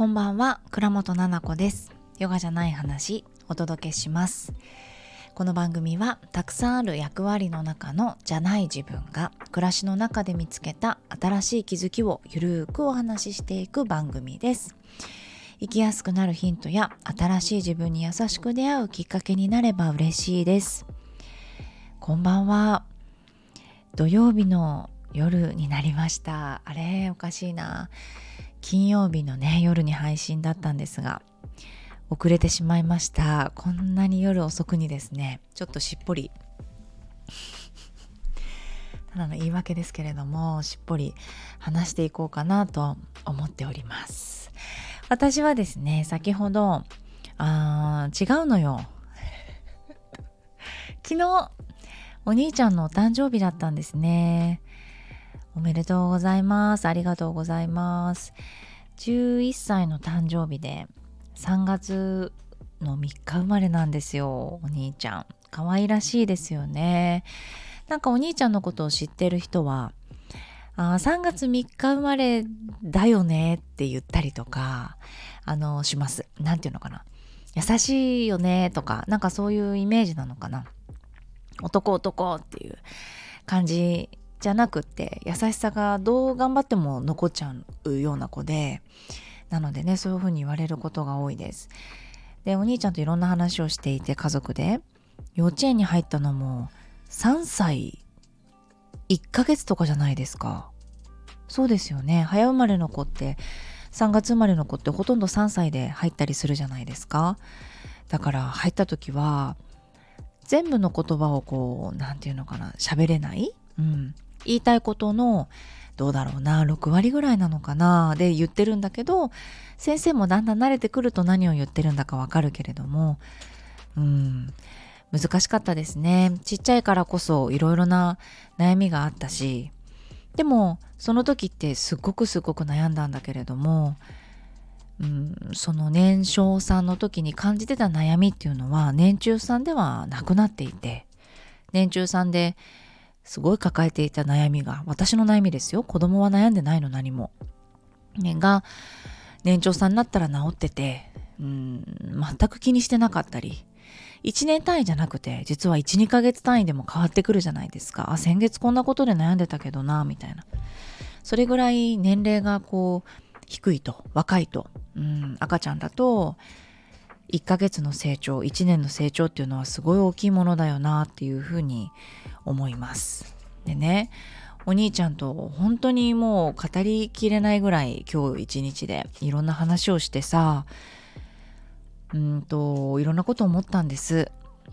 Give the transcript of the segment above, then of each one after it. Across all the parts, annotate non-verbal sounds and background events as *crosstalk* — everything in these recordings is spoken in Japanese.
こんばんは倉本々子です。ヨガじゃない話お届けします。この番組はたくさんある役割の中のじゃない自分が暮らしの中で見つけた新しい気づきをゆるーくお話ししていく番組です。生きやすくなるヒントや新しい自分に優しく出会うきっかけになれば嬉しいです。こんばんは。土曜日の夜になりました。あれおかしいな。金曜日のね夜に配信だったんですが遅れてしまいました。こんなに夜遅くにですねちょっとしっぽり。*laughs* ただの言い訳ですけれどもしっぽり話していこうかなと思っております。私はですね先ほどあー違うのよ。*laughs* 昨日お兄ちゃんのお誕生日だったんですね。おめでとうございます。ありがとうございます。11歳の誕生日で3月の3日生まれなんですよ、お兄ちゃん。可愛らしいですよね。なんかお兄ちゃんのことを知ってる人は、あ3月3日生まれだよねって言ったりとか、あの、します。なんていうのかな。優しいよねとか、なんかそういうイメージなのかな。男男っていう感じじゃなくって優しさがどう頑張っても残っちゃうような子でなのでねそういうふうに言われることが多いです。でお兄ちゃんといろんな話をしていて家族で幼稚園に入ったのも3歳1ヶ月とかじゃないですか。そうですよね。早生まれの子って3月生まれの子ってほとんど3歳で入ったりするじゃないですか。だから入った時は全部の言葉をこう何て言うのかな喋れない。うん。言いたいことのどうだろうな6割ぐらいなのかなで言ってるんだけど先生もだんだん慣れてくると何を言ってるんだかわかるけれどもうん難しかったですね。ちっちゃいからこそいろいろな悩みがあったしでもその時ってすっごくすごく悩んだんだけれども、うん、その年少さんの時に感じてた悩みっていうのは年中さんではなくなっていて年中さんですごい抱えていた悩みが、私の悩みですよ。子供は悩んでないの何も。ね、が、年長さんになったら治ってて、うん、全く気にしてなかったり、1年単位じゃなくて、実は1、2ヶ月単位でも変わってくるじゃないですか。あ、先月こんなことで悩んでたけどな、みたいな。それぐらい年齢がこう、低いと、若いと、うん、赤ちゃんだと、1ヶ月の成長1年の成長っていうのはすごい大きいものだよなっていうふうに思います。でねお兄ちゃんと本当にもう語りきれないぐらい今日一日でいろんな話をしてさうんといろんなこと思ったんです。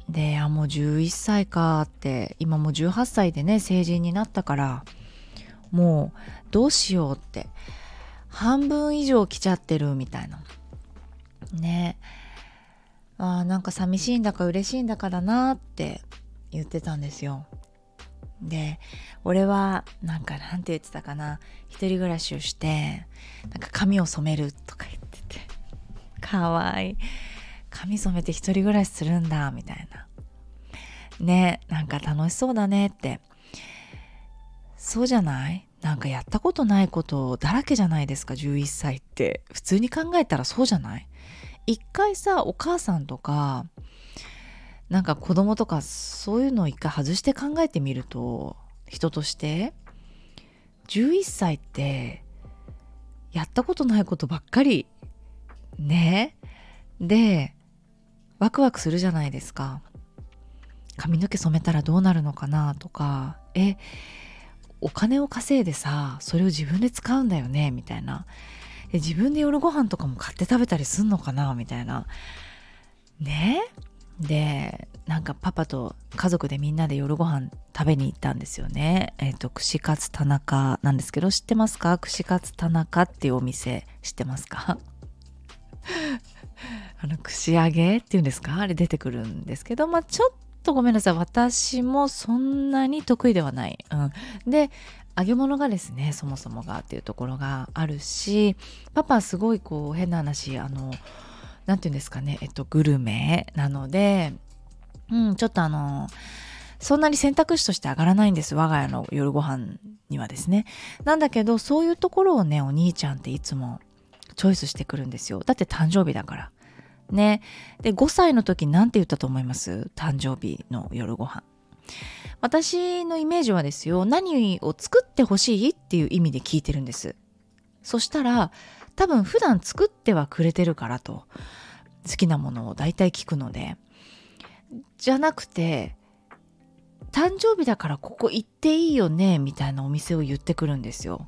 であもう11歳かって今もう18歳でね成人になったからもうどうしようって半分以上来ちゃってるみたいな。ね。あなんか寂しいんだか嬉しいんだかだなって言ってたんですよ。で俺はなんかなんて言ってたかな。一人暮らしをしてなんか髪を染めるとか言ってて。かわいい。髪染めて一人暮らしするんだみたいな。ねなんか楽しそうだねって。そうじゃない？なんかやったことないことだらけじゃないですか11歳って。普通に考えたらそうじゃない？一回さお母さんとかなんか子供とかそういうのを一回外して考えてみると人として11歳ってやったことないことばっかりね。でワクワクするじゃないですか。髪の毛染めたらどうなるのかなとかえお金を稼いでさそれを自分で使うんだよねみたいな。自分で夜ご飯とかも買って食べたりすんのかな？みたいな。ね？でなんかパパと家族でみんなで夜ご飯食べに行ったんですよね。えっ、ー、と串カツ田中なんですけど知ってますか？串カツ田中っていうお店知ってますか？*laughs* あの串揚げっていうんですか？あれ出てくるんですけどまあちょっとごめんなさい。私もそんなに得意ではない、うん、で揚げ物がですねそもそもがっていうところがあるしパパすごいこう変な話あの何て言うんですかねえっとグルメなのでうんちょっとあのそんなに選択肢として上がらないんです我が家の夜ご飯にはですね。なんだけどそういうところをねお兄ちゃんっていつもチョイスしてくるんですよ。だって誕生日だから。ね。で5歳の時何て言ったと思います？誕生日の夜ご飯。私のイメージはですよ何を作ってほしいっていう意味で聞いてるんです。そしたら多分普段作ってはくれてるからと好きなものを大体聞くので。じゃなくて誕生日だからここ行っていいよねみたいなお店を言ってくるんですよ。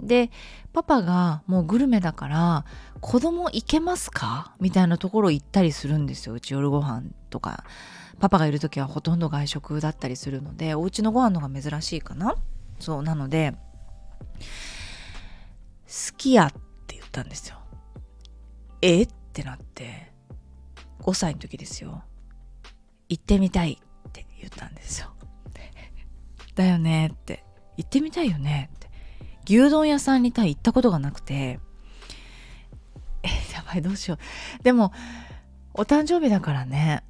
でパパがもうグルメだから子供行けますか？みたいなところ行ったりするんですよ。うち夜ご飯とか。パパがいる時はほとんど外食だったりするのでお家のご飯の方が珍しいかな？そうなので好きやって言ったんですよえ？ってなって5歳の時ですよ行ってみたいって言ったんですよ *laughs* だよねって行ってみたいよねって。牛丼屋さんに行ったことがなくてえ *laughs* やばいどうしよう。でもお誕生日だからね。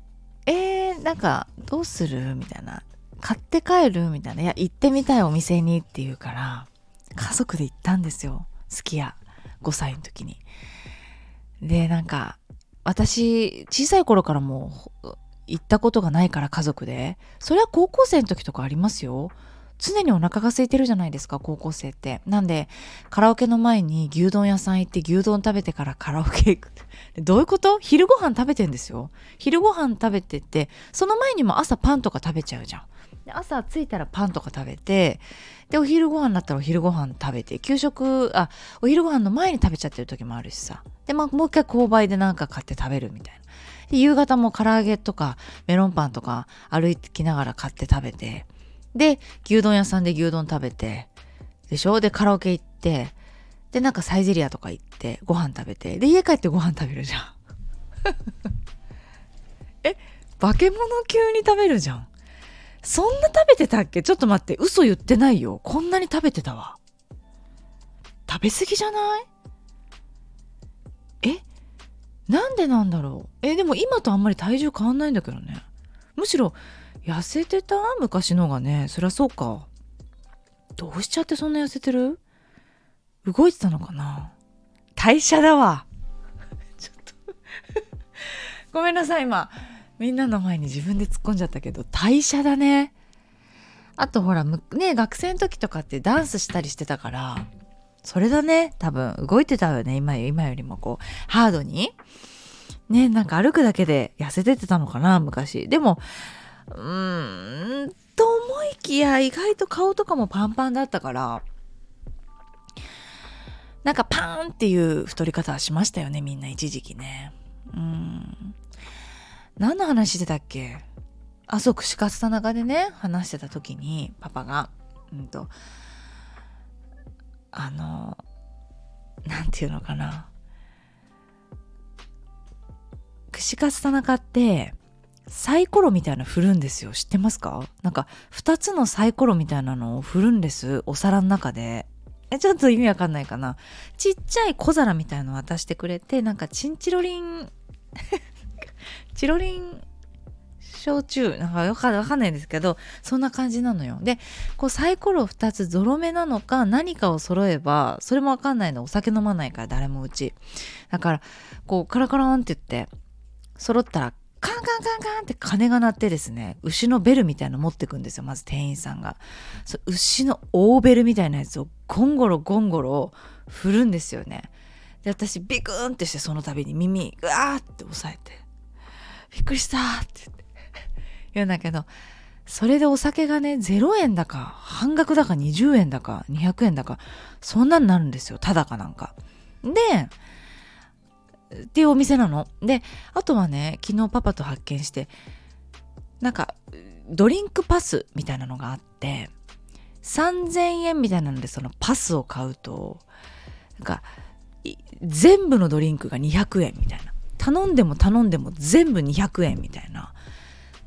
えー、なんかどうする？みたいな。買って帰る？みたいな。いや行ってみたいお店にって言うから家族で行ったんですよ。好きや5歳の時に。でなんか私小さい頃からもう行ったことがないから家族で。それは高校生の時とかありますよ。常にお腹が空いてるじゃないですか高校生って。なんでカラオケの前に牛丼屋さん行って牛丼食べてからカラオケ行く。*laughs* どういうこと？昼ご飯食べてんですよ。昼ご飯食べててその前にも朝パンとか食べちゃうじゃん。で朝着いたらパンとか食べてでお昼ご飯になったらお昼ご飯食べて給食あお昼ご飯の前に食べちゃってる時もあるしさ。で、まあ、もう一回購買でなんか買って食べるみたいな。で夕方も唐揚げとかメロンパンとか歩きながら買って食べて。で、牛丼屋さんで牛丼食べて、でしょ？で、カラオケ行って、で、なんかサイゼリアとか行って、ご飯食べて、で、家帰ってご飯食べるじゃん。*laughs* え、化け物急に食べるじゃん。そんな食べてたっけ？ちょっと待って、嘘言ってないよ。こんなに食べてたわ。食べ過ぎじゃない？え？なんでなんだろう？え、でも今とあんまり体重変わんないんだけどね。むしろ痩せてた？昔のがね。そりゃそうか。どうしちゃってそんな痩せてる？動いてたのかな？代謝だわ。*laughs* ちょっと。*laughs* ごめんなさい。今みんなの前に自分で突っ込んじゃったけど代謝だね。あとほらね学生の時とかってダンスしたりしてたからそれだね。多分動いてたよね。今今よりもこうハードに。ねなんか歩くだけで痩せててたのかな昔。でもうーんと思いきや意外と顔とかもパンパンだったからなんかパーンっていう太り方はしましたよねみんな一時期ね。うん。何の話してたっけ？あそう串カツ田中でね話してた時にパパが。うんと。あのなんていうのかな。串カツ田中ってサイコロみたいな振るんですよ。知ってますか？なんか2つのサイコロみたいなのを振るんです。お皿の中で。え、ちょっと意味わかんないかな。ちっちゃい小皿みたいの渡してくれて、なんかチンチロリンチロリン焼酎なんかわかわかんないですけど、そんな感じなのよ。で、こうサイコロ2つゾロ目なのか何かを揃えば、それもわかんないの。お酒飲まないから誰もうち。だから、こうカラカランって言って、揃ったらカンカンカンカンって鐘が鳴ってですね牛のベルみたいなの持ってくんですよまず店員さんが。そ牛の大ベルみたいなやつをゴンゴロゴンゴロ振るんですよね。で私ビクーンってしてその度に耳うわーって押さえてびっくりしたって言って。*laughs* 言うんだけどそれでお酒がね0円だか半額だか20円だか200円だかそんなになるんですよただかなんか。でっていうお店なの。で、あとはね、昨日パパと発見して、なんか、ドリンクパスみたいなのがあって、3000円みたいなのでそのパスを買うと、なんか、全部のドリンクが200円みたいな。頼んでも頼んでも全部200円みたいな。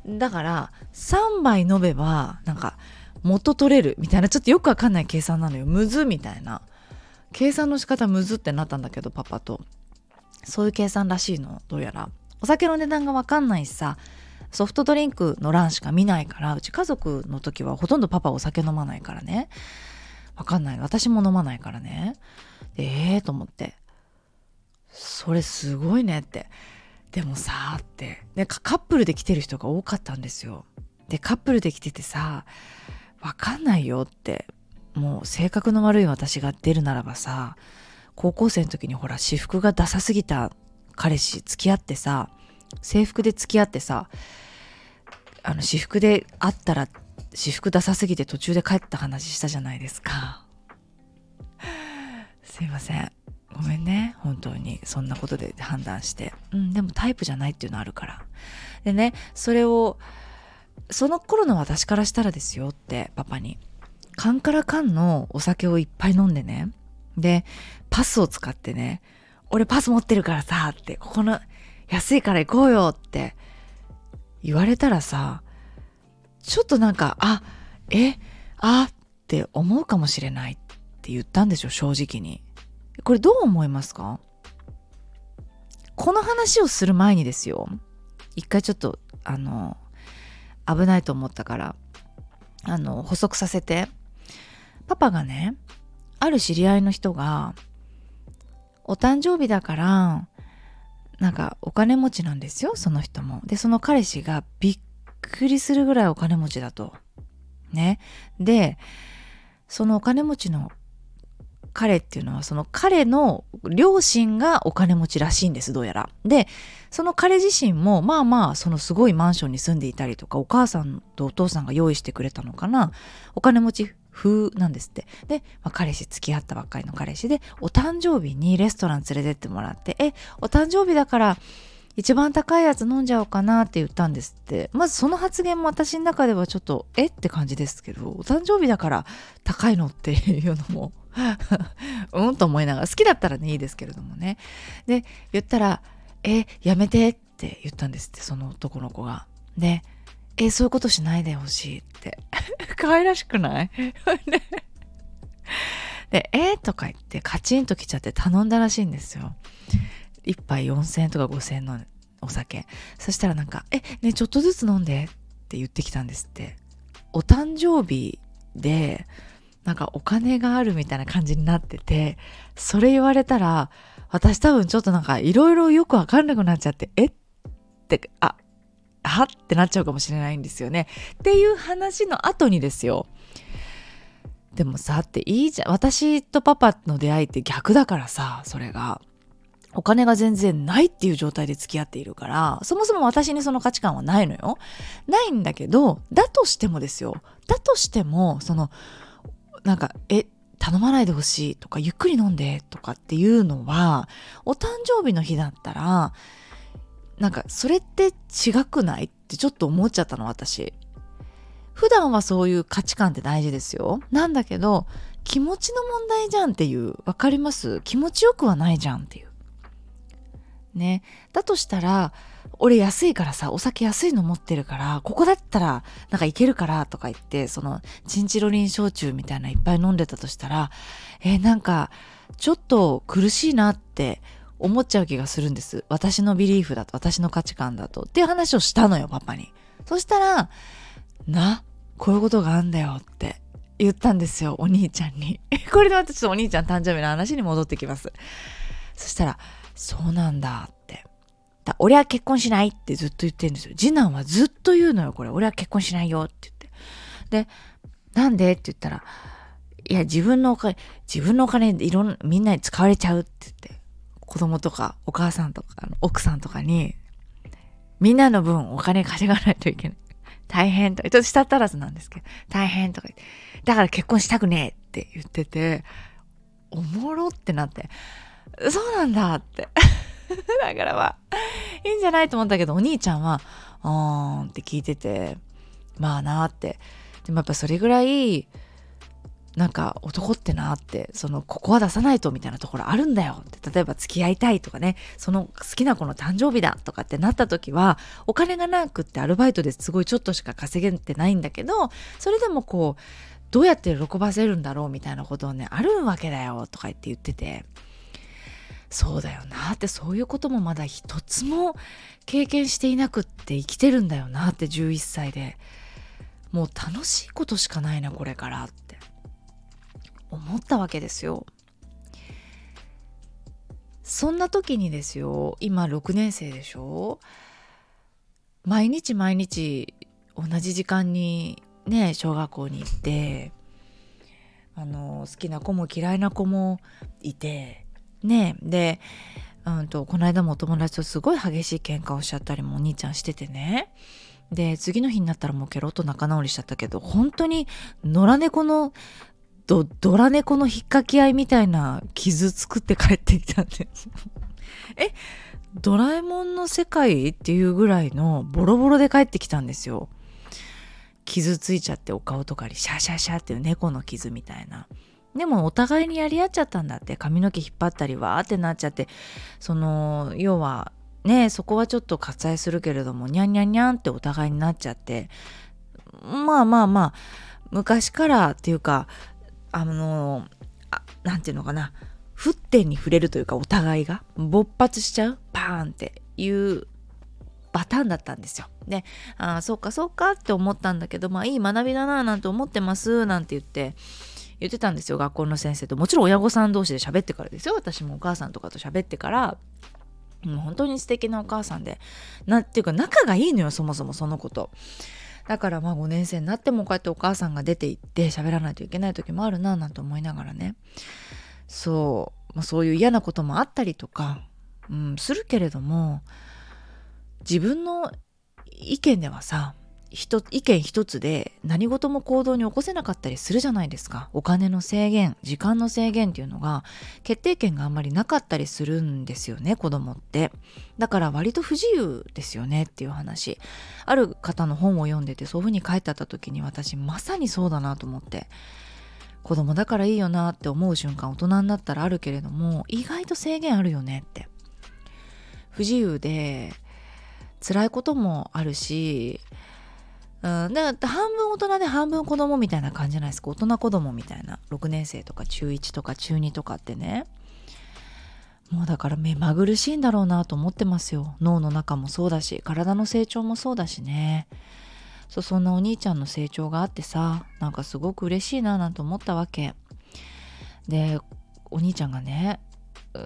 だから、3杯飲めば、なんか、元取れるみたいな、ちょっとよくわかんない計算なのよ。むずみたいな。計算の仕方むずってなったんだけど、パパと。そういう計算らしいのどうやら。お酒の値段が分かんないしさソフトドリンクの欄しか見ないからうち家族の時はほとんどパパお酒飲まないからね。分かんない。私も飲まないからね。でええー、と思って。それすごいねって。でもさって。でカップルで来てる人が多かったんですよ。でカップルで来ててさわかんないよって。もう性格の悪い私が出るならばさ高校生の時にほら私服がダサすぎた彼氏付き合ってさ制服で付き合ってさあの私服で会ったら私服ダサすぎて途中で帰った話したじゃないですか。*laughs* すいません。ごめんね。本当に。そんなことで判断して。うんでもタイプじゃないっていうのあるから。でねそれをその頃の私からしたらですよってパパに。缶から缶のお酒をいっぱい飲んでねでパスを使ってね俺パス持ってるからさってここの安いから行こうよって言われたらさちょっとなんかあえあって思うかもしれないって言ったんですよ正直に。これどう思いますか？この話をする前にですよ。一回ちょっとあの危ないと思ったからあの補足させて。パパがねある知り合いの人がお誕生日だからなんかお金持ちなんですよその人も。でその彼氏がびっくりするぐらいお金持ちだと。ね。でそのお金持ちの彼っていうのはその彼の両親がお金持ちらしいんですどうやら。でその彼自身もまあまあそのすごいマンションに住んでいたりとかお母さんとお父さんが用意してくれたのかな。お金持ち風なんですって。で、まあ、彼氏付き合ったばっかりの彼氏でお誕生日にレストラン連れてってもらってえお誕生日だから一番高いやつ飲んじゃおうかなって言ったんですってまずその発言も私の中ではちょっとえって感じですけどお誕生日だから高いのっていうのも *laughs* うんと思いながら好きだったらねいいですけれどもねで言ったら「えやめて」って言ったんですってその男の子が。で「えそういうことしないでほしい」って。*laughs* 可愛らしくない？*laughs* で「えとか言ってカチンときちゃって頼んだらしいんですよ。1杯4000円とか5000円のお酒。そしたらなんか「えねちょっとずつ飲んで」って言ってきたんですって。お誕生日でなんかお金があるみたいな感じになっててそれ言われたら私多分ちょっとなんかいろいろよくわかんなくなっちゃってえってあはってなっちゃうかもしれないんですよねっていう話の後にですよでもさっていいじゃん私とパパの出会いって逆だからさそれがお金が全然ないっていう状態で付き合っているから、そもそも私にその価値観はないのよ。ないんだけど、だとしてもですよ。だとしても、その、なんか、え、頼まないでほしいとか、ゆっくり飲んでとかっていうのは、お誕生日の日だったら、なんか、それって違くない？ってちょっと思っちゃったの、私。普段はそういう価値観って大事ですよ。なんだけど、気持ちの問題じゃんっていう、わかります？気持ちよくはないじゃんっていう。ね。だとしたら、俺安いからさ、お酒安いの持ってるから、ここだったら、なんかいけるからとか言って、その、チンチロリン焼酎みたいないっぱい飲んでたとしたら、えー、なんか、ちょっと苦しいなって思っちゃう気がするんです。私のビリーフだと、私の価値観だと。っていう話をしたのよ、パパに。そしたら、な、こういうことがあんだよって言ったんですよ、お兄ちゃんに。これで私お兄ちゃん誕生日の話に戻ってきます。そしたら、そうなんだって。だ俺は結婚しないってずっと言ってるんですよ。次男はずっと言うのよ、これ。俺は結婚しないよって言って。で、なんで？って言ったら、いや、自分のお金、自分のお金いろんな、みんなに使われちゃうって言って、子供とかお母さんとか奥さんとかに、みんなの分お金稼がないといけない。大変とか、ちょっとしたったらずなんですけど、大変とか言って、だから結婚したくねえって言ってて、おもろってなって、そうなんだって。*laughs* だからまあ、いいんじゃないと思ったけど、お兄ちゃんは、あーんって聞いてて、まあなって。でもやっぱそれぐらい、なんか男ってなって、その、ここは出さないとみたいなところあるんだよって。例えば付き合いたいとかね、その好きな子の誕生日だとかってなった時は、お金がなくってアルバイトですごいちょっとしか稼げてないんだけど、それでもこう、どうやって喜ばせるんだろうみたいなことをね、あるわけだよとか言って言ってて。そうだよなってそういうこともまだ一つも経験していなくって生きてるんだよなって11歳でもう楽しいことしかないなこれからって思ったわけですよ。そんな時にですよ今6年生でしょ？毎日毎日同じ時間にね小学校に行ってあの好きな子も嫌いな子もいてねでうんとこの間もお友達とすごい激しい喧嘩をしちゃったりもお兄ちゃんしててねで次の日になったらもうケロッと仲直りしちゃったけど本当に野良猫のドラ猫の引っかき合いみたいな傷作って帰ってきたんです。*laughs* えドラえもんの世界っていうぐらいのボロボロで帰ってきたんですよ。傷ついちゃってお顔とかにシャシャシャっていう猫の傷みたいな。でもお互いにやり合っちゃったんだって。髪の毛引っ張ったりわーってなっちゃって。その要はねそこはちょっと割愛するけれどもニャンニャンニャンってお互いになっちゃって。まあまあまあ昔からっていうかあの何て言うのかな沸点に触れるというかお互いが勃発しちゃうパーンっていうパターンだったんですよ。で、ああ、そうかそうかって思ったんだけど、まあいい学びだななんて思ってますなんて言って、言ってたんですよ、学校の先生と。もちろん親御さん同士で喋ってからですよ。私もお母さんとかと喋ってから、もう本当に素敵なお母さんで。なっていうか仲がいいのよ、そもそもその子と。だからまあ5年生になってもこうやってお母さんが出て行って喋らないといけない時もあるななんて思いながらね。そう、まあ、そういう嫌なこともあったりとか、うん、するけれども、自分の意見ではさ意見一つで何事も行動に起こせなかったりするじゃないですか。お金の制限時間の制限っていうのが決定権があんまりなかったりするんですよね子供って。だから割と不自由ですよねっていう話。ある方の本を読んでてそういうふうに書いてあった時に私まさにそうだなと思って。子供だからいいよなって思う瞬間大人になったらあるけれども意外と制限あるよねって。不自由で辛いこともあるし、うん、だから半分大人で半分子供みたいな感じじゃないですか。大人子供みたいな。6年生とか中1とか中2とかってね。もうだから目まぐるしいんだろうなと思ってますよ。脳の中もそうだし体の成長もそうだしね。そそんなお兄ちゃんの成長があってさなんかすごく嬉しいななんて思ったわけ。でお兄ちゃんがね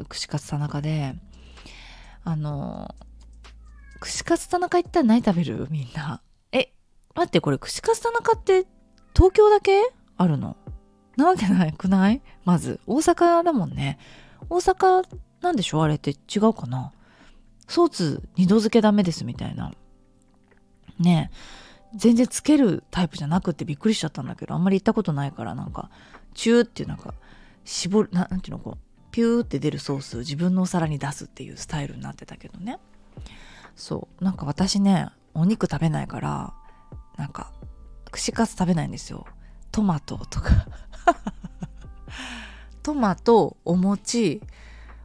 串カツ田中であの串カツ田中行ったら何食べる？みんな。待って、これ串カツ田中って東京だけあるの？なわけないくない？まず。大阪だもんね。大阪なんでしょ？あれって違うかな？ソーツ二度漬けダメですみたいな。ねえ全然つけるタイプじゃなくってびっくりしちゃったんだけど、あんまり行ったことないからなんか、チューってなんか、絞る、なんていうのこう、ピューって出るソースを自分のお皿に出すっていうスタイルになってたけどね。そうなんか私ねお肉食べないからなんか串カツ食べないんですよ。トマトとか。*laughs* トマトお餅。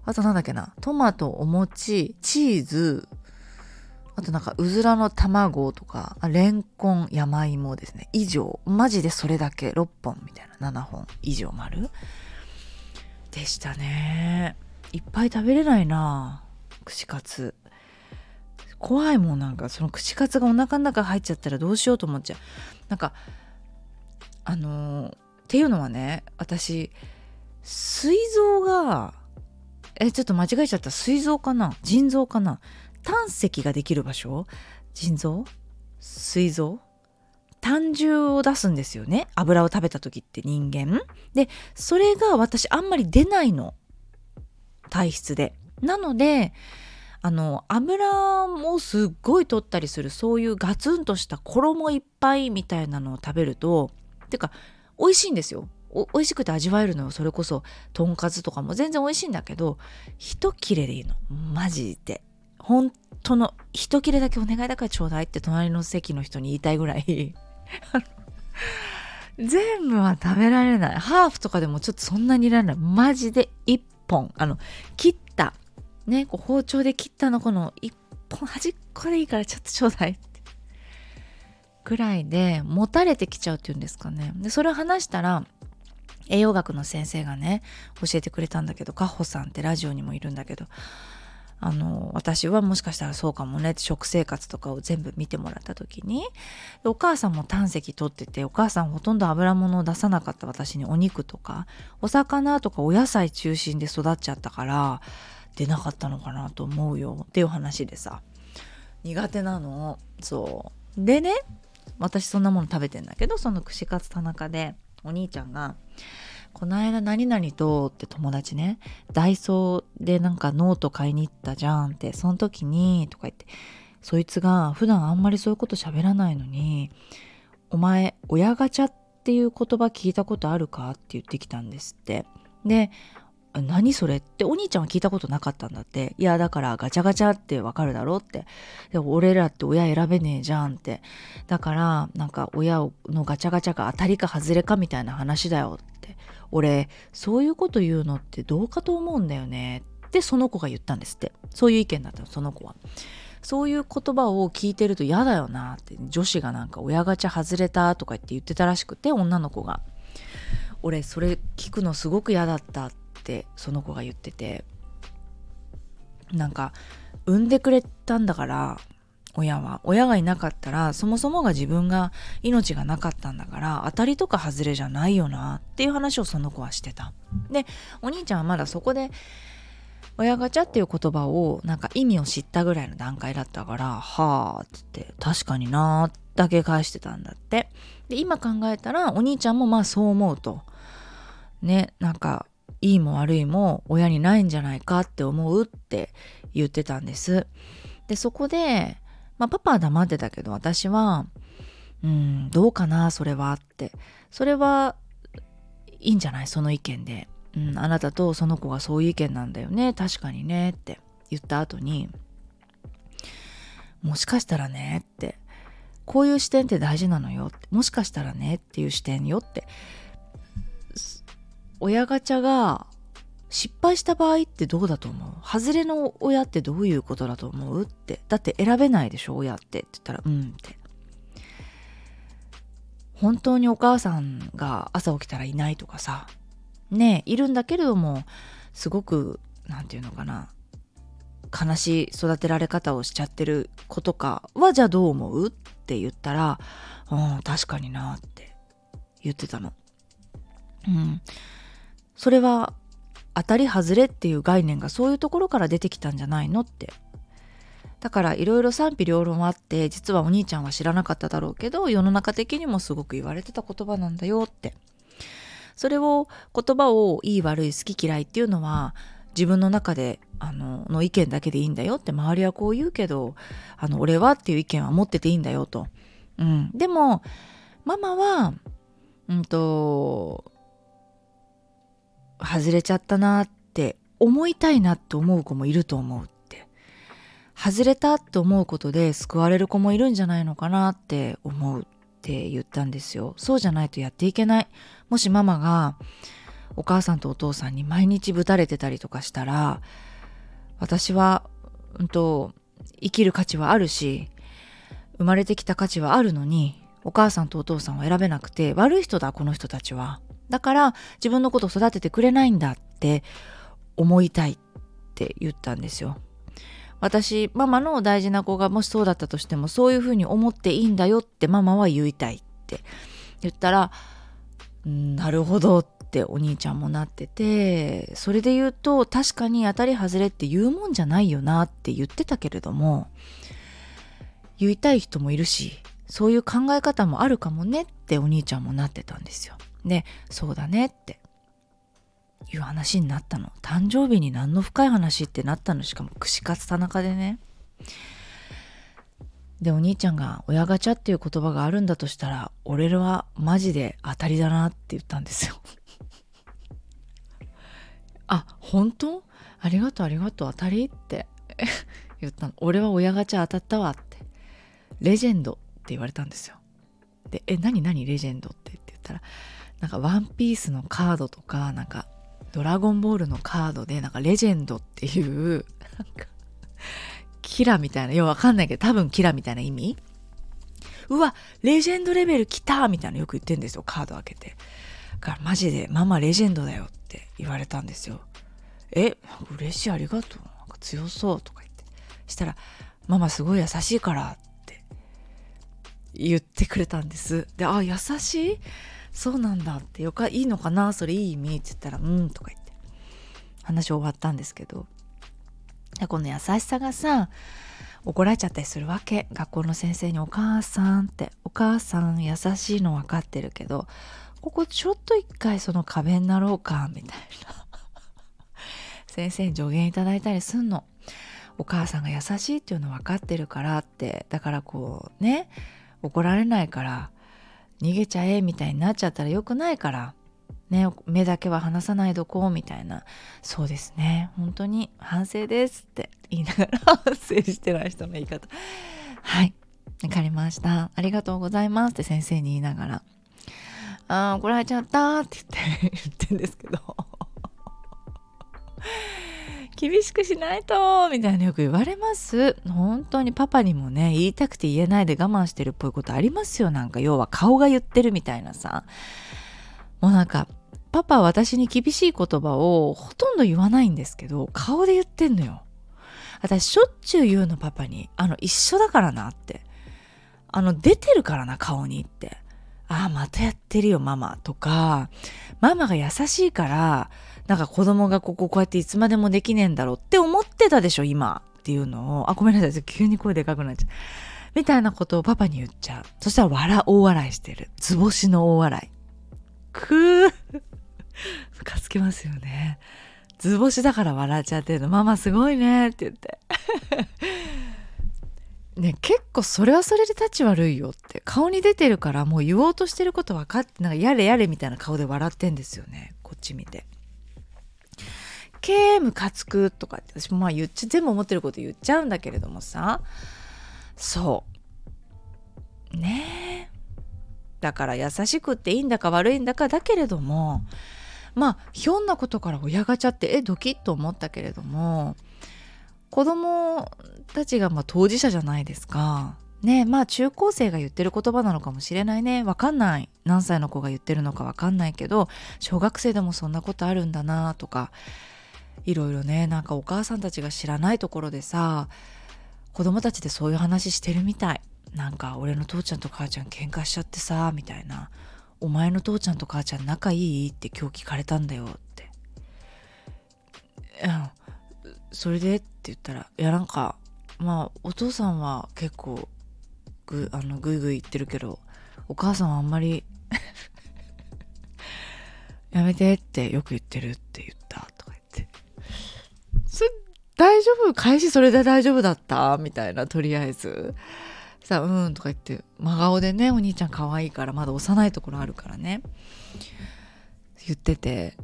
あとなんだっけな。トマトお餅。チーズ。あとなんかうずらの卵とか。レンコン山芋ですね。以上。マジでそれだけ。6本みたいな。7本以上丸。でしたね。いっぱい食べれないな。串カツ。怖いもん。なんかその串カツがお腹の中入っちゃったらどうしようと思っちゃう。なんかあのー、っていうのはね私膵臓がえちょっと間違えちゃった。膵臓かな？腎臓かな？胆石ができる場所？腎臓？膵臓？胆汁を出すんですよね。油を食べた時って人間。でそれが私あんまり出ないの。体質で。なのであの油もすっごい取ったりするそういうガツンとした衣いっぱいみたいなのを食べるとてか美味しいんですよ。お美味しくて味わえるのよそれこそとんかつとかも全然美味しいんだけど一切れでいいの。マジで。本当の一切れだけお願いだからちょうだいって隣の席の人に言いたいぐらい。*laughs* 全部は食べられない。ハーフとかでもちょっとそんなにいらない。マジで1本。あの切っねこう包丁で切ったのこの一本端っこでいいからちょっとちょうだいってぐらいで持たれてきちゃうっていうんですかね。でそれを話したら栄養学の先生がね教えてくれたんだけどカホさんってラジオにもいるんだけどあの私はもしかしたらそうかもねって食生活とかを全部見てもらった時にお母さんも胆石取っててお母さんほとんど油物を出さなかった私にお肉とかお魚とかお野菜中心で育っちゃったから出なかったのかなと思うよ。っていう話でさ。苦手なの。そう。でね私そんなもの食べてんだけどその串カツ田中でお兄ちゃんが「この間何々と」って友達ねダイソーでなんかノート買いに行ったじゃんってその時にとか言ってそいつが普段あんまりそういうこと喋らないのに「お前親ガチャっていう言葉聞いたことあるか?」って言ってきたんですって。で何それ？ってお兄ちゃんは聞いたことなかったんだって。いや、だからガチャガチャってわかるだろって。で俺らって親選べねえじゃんって。だから、なんか親のガチャガチャが当たりか外れかみたいな話だよって。俺、そういうこと言うのってどうかと思うんだよねってその子が言ったんですって。そういう意見だったの、その子は。そういう言葉を聞いてると嫌だよなって。女子がなんか親ガチャ外れたとか言って言ってたらしくて、女の子が。俺、それ聞くのすごく嫌だったって。ってその子が言っててなんか産んでくれたんだから親は。親がいなかったらそもそもが自分が命がなかったんだから当たりとか外れじゃないよなっていう話をその子はしてた。でお兄ちゃんはまだそこで親ガチャっていう言葉をなんか意味を知ったぐらいの段階だったからはあっつって確かになーだけ返してたんだって。で今考えたらお兄ちゃんもまあそう思うと。ねなんかいいも悪いも親にないんじゃないかって思うって言ってたんです。で、そこで、まあパパは黙ってたけど私は、うん、どうかな、それはって。それはいいんじゃない？その意見で。うん、あなたとその子がそういう意見なんだよね。確かにね。って言った後に、もしかしたらねって、こういう視点って大事なのよ、もしかしたらねっていう視点よって親ガチャが失敗した場合ってどうだと思う？外れの親ってどういうことだと思う？って。だって選べないでしょ？親ってって言ったらうんって。本当にお母さんが朝起きたらいないとかさ。ねいるんだけれどもすごく何て言うのかな。悲しい育てられ方をしちゃってる子とかはじゃあどう思う？って言ったらうん確かになって言ってたの。うん。それは当たり外れっていう概念がそういうところから出てきたんじゃないのって。だからいろいろ賛否両論あって実はお兄ちゃんは知らなかっただろうけど世の中的にもすごく言われてた言葉なんだよって。それを言葉をいい悪い好き嫌いっていうのは自分の中であのの意見だけでいいんだよって周りはこう言うけどあの俺はっていう意見は持ってていいんだよと。うん、でもママはうんと外れちゃったなって思いたいなって思う子もいると思うって。外れたって思うことで救われる子もいるんじゃないのかなって思うって言ったんですよ。そうじゃないとやっていけない。もしママがお母さんとお父さんに毎日ぶたれてたりとかしたら私は、うんと、生きる価値はあるし生まれてきた価値はあるのにお母さんとお父さんを選べなくて悪い人だこの人たちは。だから自分のことを育ててくれないんだって思いたいって言ったんですよ。私、ママの大事な子がもしそうだったとしてもそういうふうに思っていいんだよってママは言いたいって言ったら、なるほどってお兄ちゃんもなってて、それで言うと確かに当たり外れって言うもんじゃないよなって言ってたけれども、言いたい人もいるし、そういう考え方もあるかもねってお兄ちゃんもなってたんですよ。でそうだねって。いう話になったの。誕生日に何の深い話ってなったの。しかも串カツ田中でね。でお兄ちゃんが「親ガチャ」っていう言葉があるんだとしたら俺はマジで当たりだなって言ったんですよ。*laughs* あ本当？ありがとうありがとう。当たりって。*laughs* 言ったの。俺は親ガチャ当たったわって。レジェンドって言われたんですよ。でえ何何レジェンドって？って言ったらなんかワンピースのカードとか、なんかドラゴンボールのカードで、なんかレジェンドっていう、なんか、キラみたいな、ようわかんないけど、多分キラみたいな意味うわ、レジェンドレベル来たみたいなよく言ってんですよ、カード開けて。だからマジで、ママレジェンドだよって言われたんですよ。え、嬉しい、ありがとう。なんか強そうとか言って。したら、ママすごい優しいからって言ってくれたんです。で、あ、優しい？そうなんだってよかいいのかな？それいい意味って言ったらうんとか言って。話終わったんですけど。この優しさがさ怒られちゃったりするわけ。学校の先生に「お母さん」って「お母さん優しいの分かってるけどここちょっと一回その壁になろうか」みたいな。*laughs* 先生に助言いただいたりすんの。お母さんが優しいっていうの分かってるからって。だからこうね怒られないから。逃げちゃえみたいになっちゃったらよくないから。ね、目だけは離さないどこうみたいな。そうですね。本当に反省ですって言いながら反省してない人の言い方。はい。わかりました。ありがとうございますって先生に言いながら。あ怒られちゃったって言って言ってんですけど。厳しくしないとみたいなよく言われます本当にパパにもね言いたくて言えないで我慢してるっぽいことありますよなんか要は顔が言ってるみたいなさもうなんかパパは私に厳しい言葉をほとんど言わないんですけど、顔で言ってんのよ。私しょっちゅう言うのパパに、あの、一緒だからなって。あの、出てるからな、顔にって。ああ、またやってるよ、ママ。とか、ママが優しいから、なんか子供がこここうやっていつまでもできねえんだろうって思ってたでしょ、今。っていうのを、あ、ごめんなさい、急に声でかくなっちゃう。みたいなことをパパに言っちゃう。そしたら笑、大笑いしてる。図星の大笑い。くー。ムカつきますよね図星だから笑っちゃってるのママすごいねって言って *laughs* ね結構それはそれで立ち悪いよって顔に出てるからもう言おうとしてること分かってなんかやれやれみたいな顔で笑ってんですよねこっち見て。けムかつくとかって私もまあ言っちゃ全部思ってること言っちゃうんだけれどもさ。そう。ねえ。だから優しくっていいんだか悪いんだかだけれどもまあひょんなことから親ガチャってえドキッと思ったけれども子供たちがまあ当事者じゃないですか。ねまあ中高生が言ってる言葉なのかもしれないね。わかんない。何歳の子が言ってるのかわかんないけど小学生でもそんなことあるんだなとか。いろいろねなんかお母さんたちが知らないところでさ子供たちでそういう話してるみたい。なんか俺の父ちゃんと母ちゃん喧嘩しちゃってさみたいな。お前の父ちゃんと母ちゃん仲いいって今日聞かれたんだよって。うん。それでって言ったらいやなんかまあお父さんは結構ぐあのグイグイ言ってるけどお母さんはあんまり *laughs* やめてってよく言ってるって言ったとか言って。そ大丈夫？返しそれで大丈夫だった？みたいなとりあえず。さあうんとか言って真顔でねお兄ちゃん可愛いからまだ幼いところあるからね。言ってて。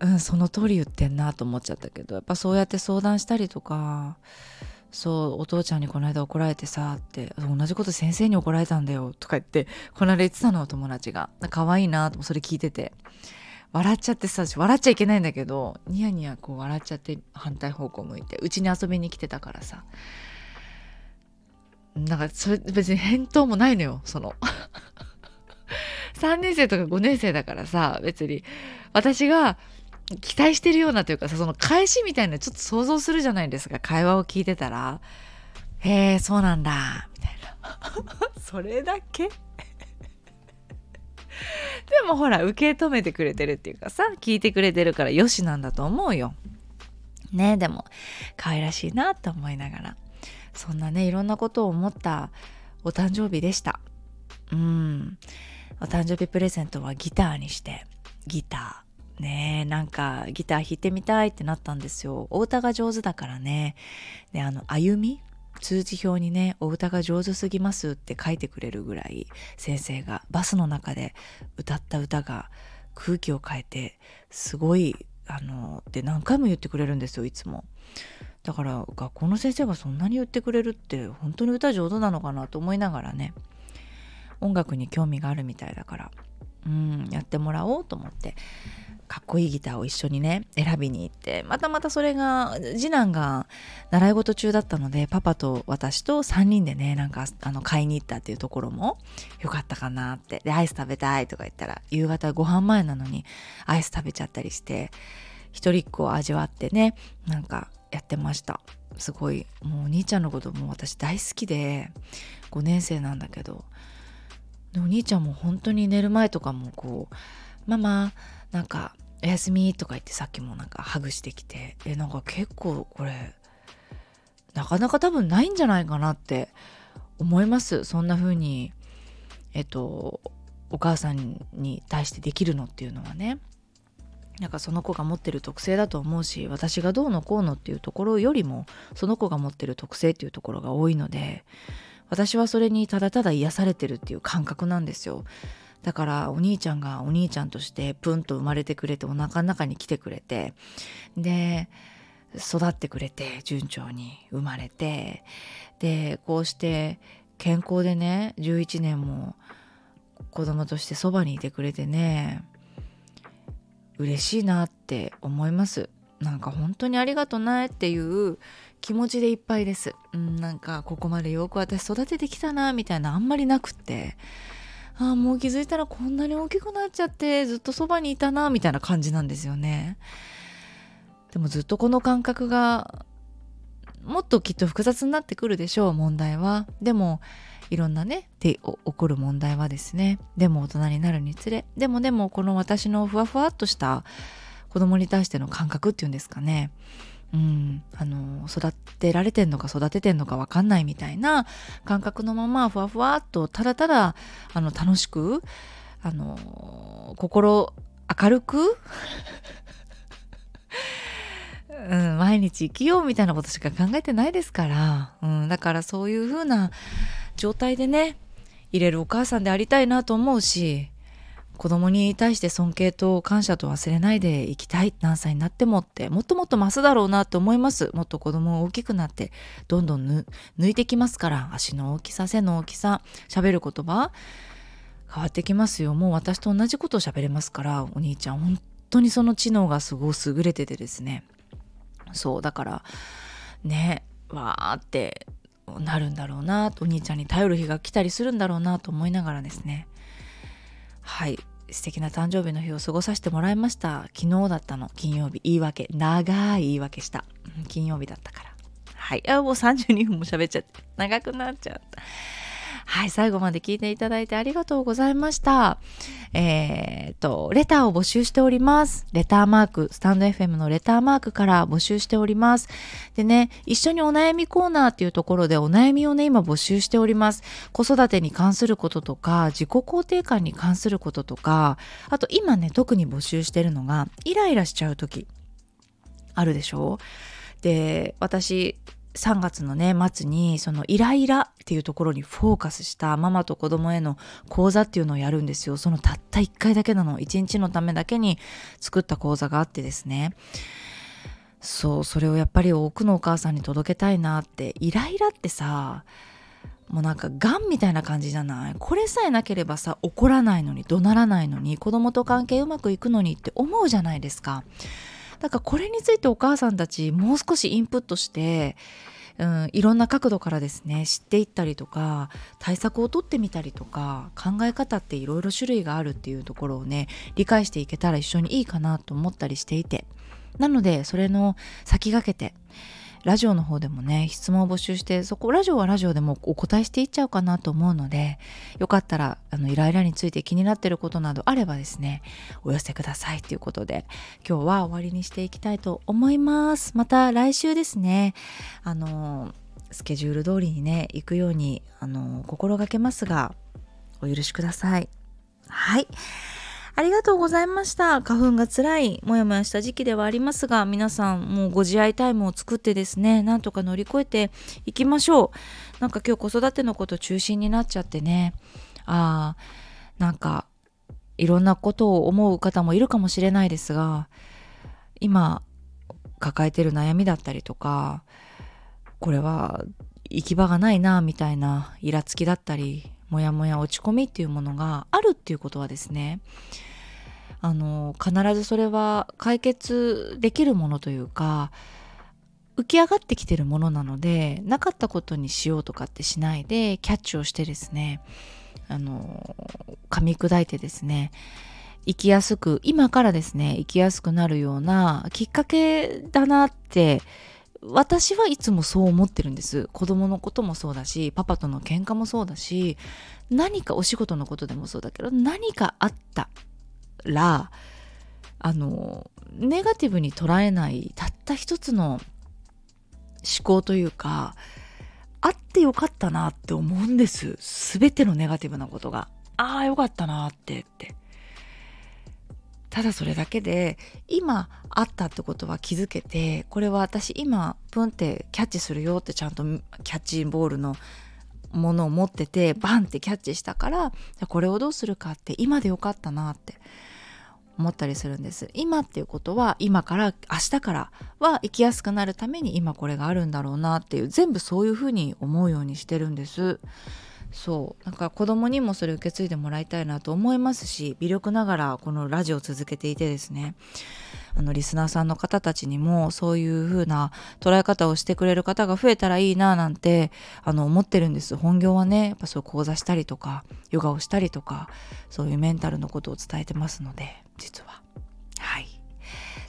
うんその通り言ってんなと思っちゃったけど。やっぱそうやって相談したりとかそうお父ちゃんにこの間怒られてさって同じこと先生に怒られたんだよとか言ってこの間言ってたの友達が。可愛いなとそれ聞いてて。笑っちゃってさ笑っちゃいけないんだけどニヤニヤこう笑っちゃって反対方向向いてうちに遊びに来てたからさ。なんかそれ別に返答もないのよその。*laughs* 3年生とか5年生だからさ別に。私が期待してるようなというかさその返しみたいなちょっと想像するじゃないですか会話を聞いてたら「へえそうなんだ」みたいな。*laughs* それだけ？*laughs* でもほら受け止めてくれてるっていうかさ聞いてくれてるからよしなんだと思うよ。ねでも可愛らしいなって思いながら。そんなねいろんなことを思ったお誕生日でした。うん。お誕生日プレゼントはギターにして。ギター。ねなんかギター弾いてみたいってなったんですよ。お歌が上手だからね。であの歩み通知表にねお歌が上手すぎますって書いてくれるぐらい先生がバスの中で歌った歌が空気を変えてすごいあのって何回も言ってくれるんですよいつも。だから学校の先生がそんなに言ってくれるって本当に歌上手なのかなと思いながらね音楽に興味があるみたいだから。うんやってもらおうと思って。かっこいいギターを一緒にね選びに行って。またまたそれが次男が習い事中だったのでパパと私と3人でねなんかあの買いに行ったっていうところもよかったかなって。でアイス食べたいとか言ったら夕方ご飯前なのにアイス食べちゃったりして一人っ子を味わってねなんかやってました。すごいもうお兄ちゃんのことも私大好きで5年生なんだけどお兄ちゃんも本当に寝る前とかもこう「ママなんかおやすみ」とか言ってさっきもなんかハグしてきてえなんか結構これなかなか多分ないんじゃないかなって思います。そんな風にえっとお母さんに対してできるのっていうのはね。なんかその子が持ってる特性だと思うし私がどうのこうのっていうところよりもその子が持ってる特性っていうところが多いので私はそれにただただ癒されてるっていう感覚なんですよ。だからお兄ちゃんがお兄ちゃんとしてプンと生まれてくれてお腹の中に来てくれてで育ってくれて順調に生まれてでこうして健康でね11年も子供としてそばにいてくれてね嬉しいなって思います。なんか本当にありがとないっていう気持ちでいっぱいです、うん、なんかここまでよく私育ててきたなみたいなあんまりなくって。ああもう気づいたらこんなに大きくなっちゃってずっとそばにいたなみたいな感じなんですよね。でもずっとこの感覚がもっときっと複雑になってくるでしょう問題は。でもいろんなねで起こる問題はですね。でも大人になるにつれでもでもこの私のふわふわっとした子供に対しての感覚っていうんですかね。うん、あの育てられてんのか育ててんのか分かんないみたいな感覚のままふわふわっとただただあの楽しくあの心明るく *laughs* うん、毎日生きようみたいなことしか考えてないですから、うん、だからそういう風な状態でね入れるお母さんでありたいなと思うし子供に対して尊敬と感謝と忘れないでいきたい何歳になってもってもっともっと増すだろうなと思います。もっと子供大きくなってどんどん抜いてきますから。足の大きさ背の大きさ喋る言葉変わってきますよ。もう私と同じことを喋れますから。お兄ちゃん本当にその知能がすごい優れててですね。そうだからねわーってなるんだろうな。お兄ちゃんに頼る日が来たりするんだろうなと思いながらですね。はい。素敵な誕生日の日を過ごさせてもらいました。昨日だったの。金曜日。言い訳。長い言い訳した。金曜日だったから。はい。あもう32分も喋っちゃって。長くなっちゃった。はい、最後まで聞いていただいてありがとうございました。えー、と、レターを募集しております。レターマーク、スタンド FM のレターマークから募集しております。でね、一緒にお悩みコーナーっていうところでお悩みをね、今募集しております。子育てに関することとか、自己肯定感に関することとか、あと今ね、特に募集してるのが、イライラしちゃう時あるでしょ？で、私、3月のね末にそのイライラっていうところにフォーカスしたママと子供への講座っていうのをやるんですよ。そのたった1回だけなの1日のためだけに作った講座があってですね。そうそれをやっぱり多くのお母さんに届けたいなって。イライラってさもうなんかガンみたいな感じじゃない？これさえなければさ怒らないのに怒鳴らないのに子供と関係うまくいくのにって思うじゃないですか。だからこれについてお母さんたちもう少しインプットしてうん、いろんな角度からですね知っていったりとか対策をとってみたりとか考え方っていろいろ種類があるっていうところをね理解していけたら一緒にいいかなと思ったりしていて。なのでそれの先駆けてラジオの方でもね質問を募集してそこラジオはラジオでもお答えしていっちゃうかなと思うのでよかったらあのイライラについて気になってることなどあればですねお寄せくださいということで今日は終わりにしていきたいと思います。また来週ですね。あのスケジュール通りにね行くようにあの心がけますがお許しください。はい。ありがとうございました。花粉が辛い、もやもやした時期ではありますが、皆さんもうご自愛タイムを作ってですね、なんとか乗り越えていきましょう。なんか今日子育てのこと中心になっちゃってね、ああ、なんかいろんなことを思う方もいるかもしれないですが、今抱えてる悩みだったりとか、これは行き場がないなみたいなイラつきだったりモヤモヤ落ち込みっていうものがあるっていうことはですねあの必ずそれは解決できるものというか浮き上がってきてるものなのでなかったことにしようとかってしないでキャッチをしてですねあの噛み砕いてですね生きやすく今からですね生きやすくなるようなきっかけだなって私はいつもそう思ってるんです。子供のこともそうだしパパとの喧嘩もそうだし何かお仕事のことでもそうだけど何かあった。らあのネガティブに捉えないたった一つの思考というかあってよかったなって思うんです。全てのネガティブなことが。ああよかったなってって。ただそれだけで今あったってことは気づけてこれは私今プンってキャッチするよってちゃんとキャッチボールのものを持っててバンってキャッチしたからこれをどうするかって今でよかったなって。思ったりするんです。今っていうことは今から明日からは生きやすくなるために今これがあるんだろうなっていう全部そういうふうに思うようにしてるんです。そう。なんか子供にもそれ受け継いでもらいたいなと思いますし微力ながらこのラジオを続けていてですね。あのリスナーさんの方たちにもそういう風な捉え方をしてくれる方が増えたらいいななんてあの思ってるんです。本業はねやっぱそう講座したりとかヨガをしたりとかそういうメンタルのことを伝えてますので実は。はい。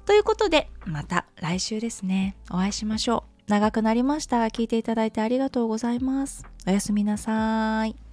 ということでまた来週ですね。お会いしましょう。長くなりました。聞いていただいてありがとうございます。おやすみなさい。